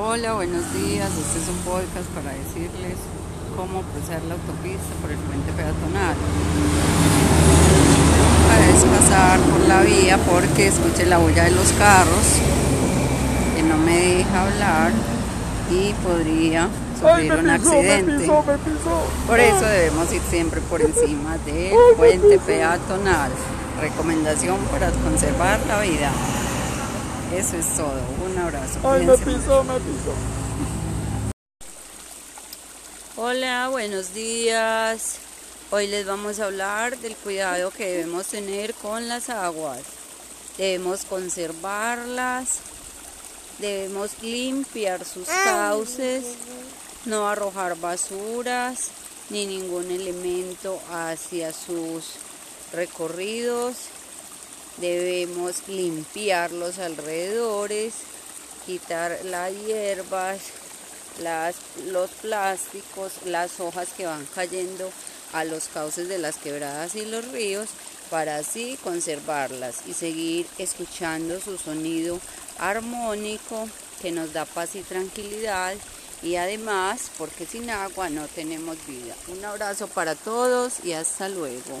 Hola, buenos días. Este es un podcast para decirles cómo cruzar la autopista por el puente peatonal. Es pasar por la vía porque escuché la bulla de los carros que no me deja hablar y podría sufrir un accidente. Por eso debemos ir siempre por encima del puente peatonal. Recomendación para conservar la vida. Eso es todo. Un abrazo. Ay, me pisó, me pisó. Hola, buenos días. Hoy les vamos a hablar del cuidado que debemos tener con las aguas. Debemos conservarlas, debemos limpiar sus cauces, no arrojar basuras ni ningún elemento hacia sus recorridos Debemos limpiar los alrededores, quitar las hierbas, las, los plásticos, las hojas que van cayendo a los cauces de las quebradas y los ríos para así conservarlas y seguir escuchando su sonido armónico que nos da paz y tranquilidad y además porque sin agua no tenemos vida. Un abrazo para todos y hasta luego.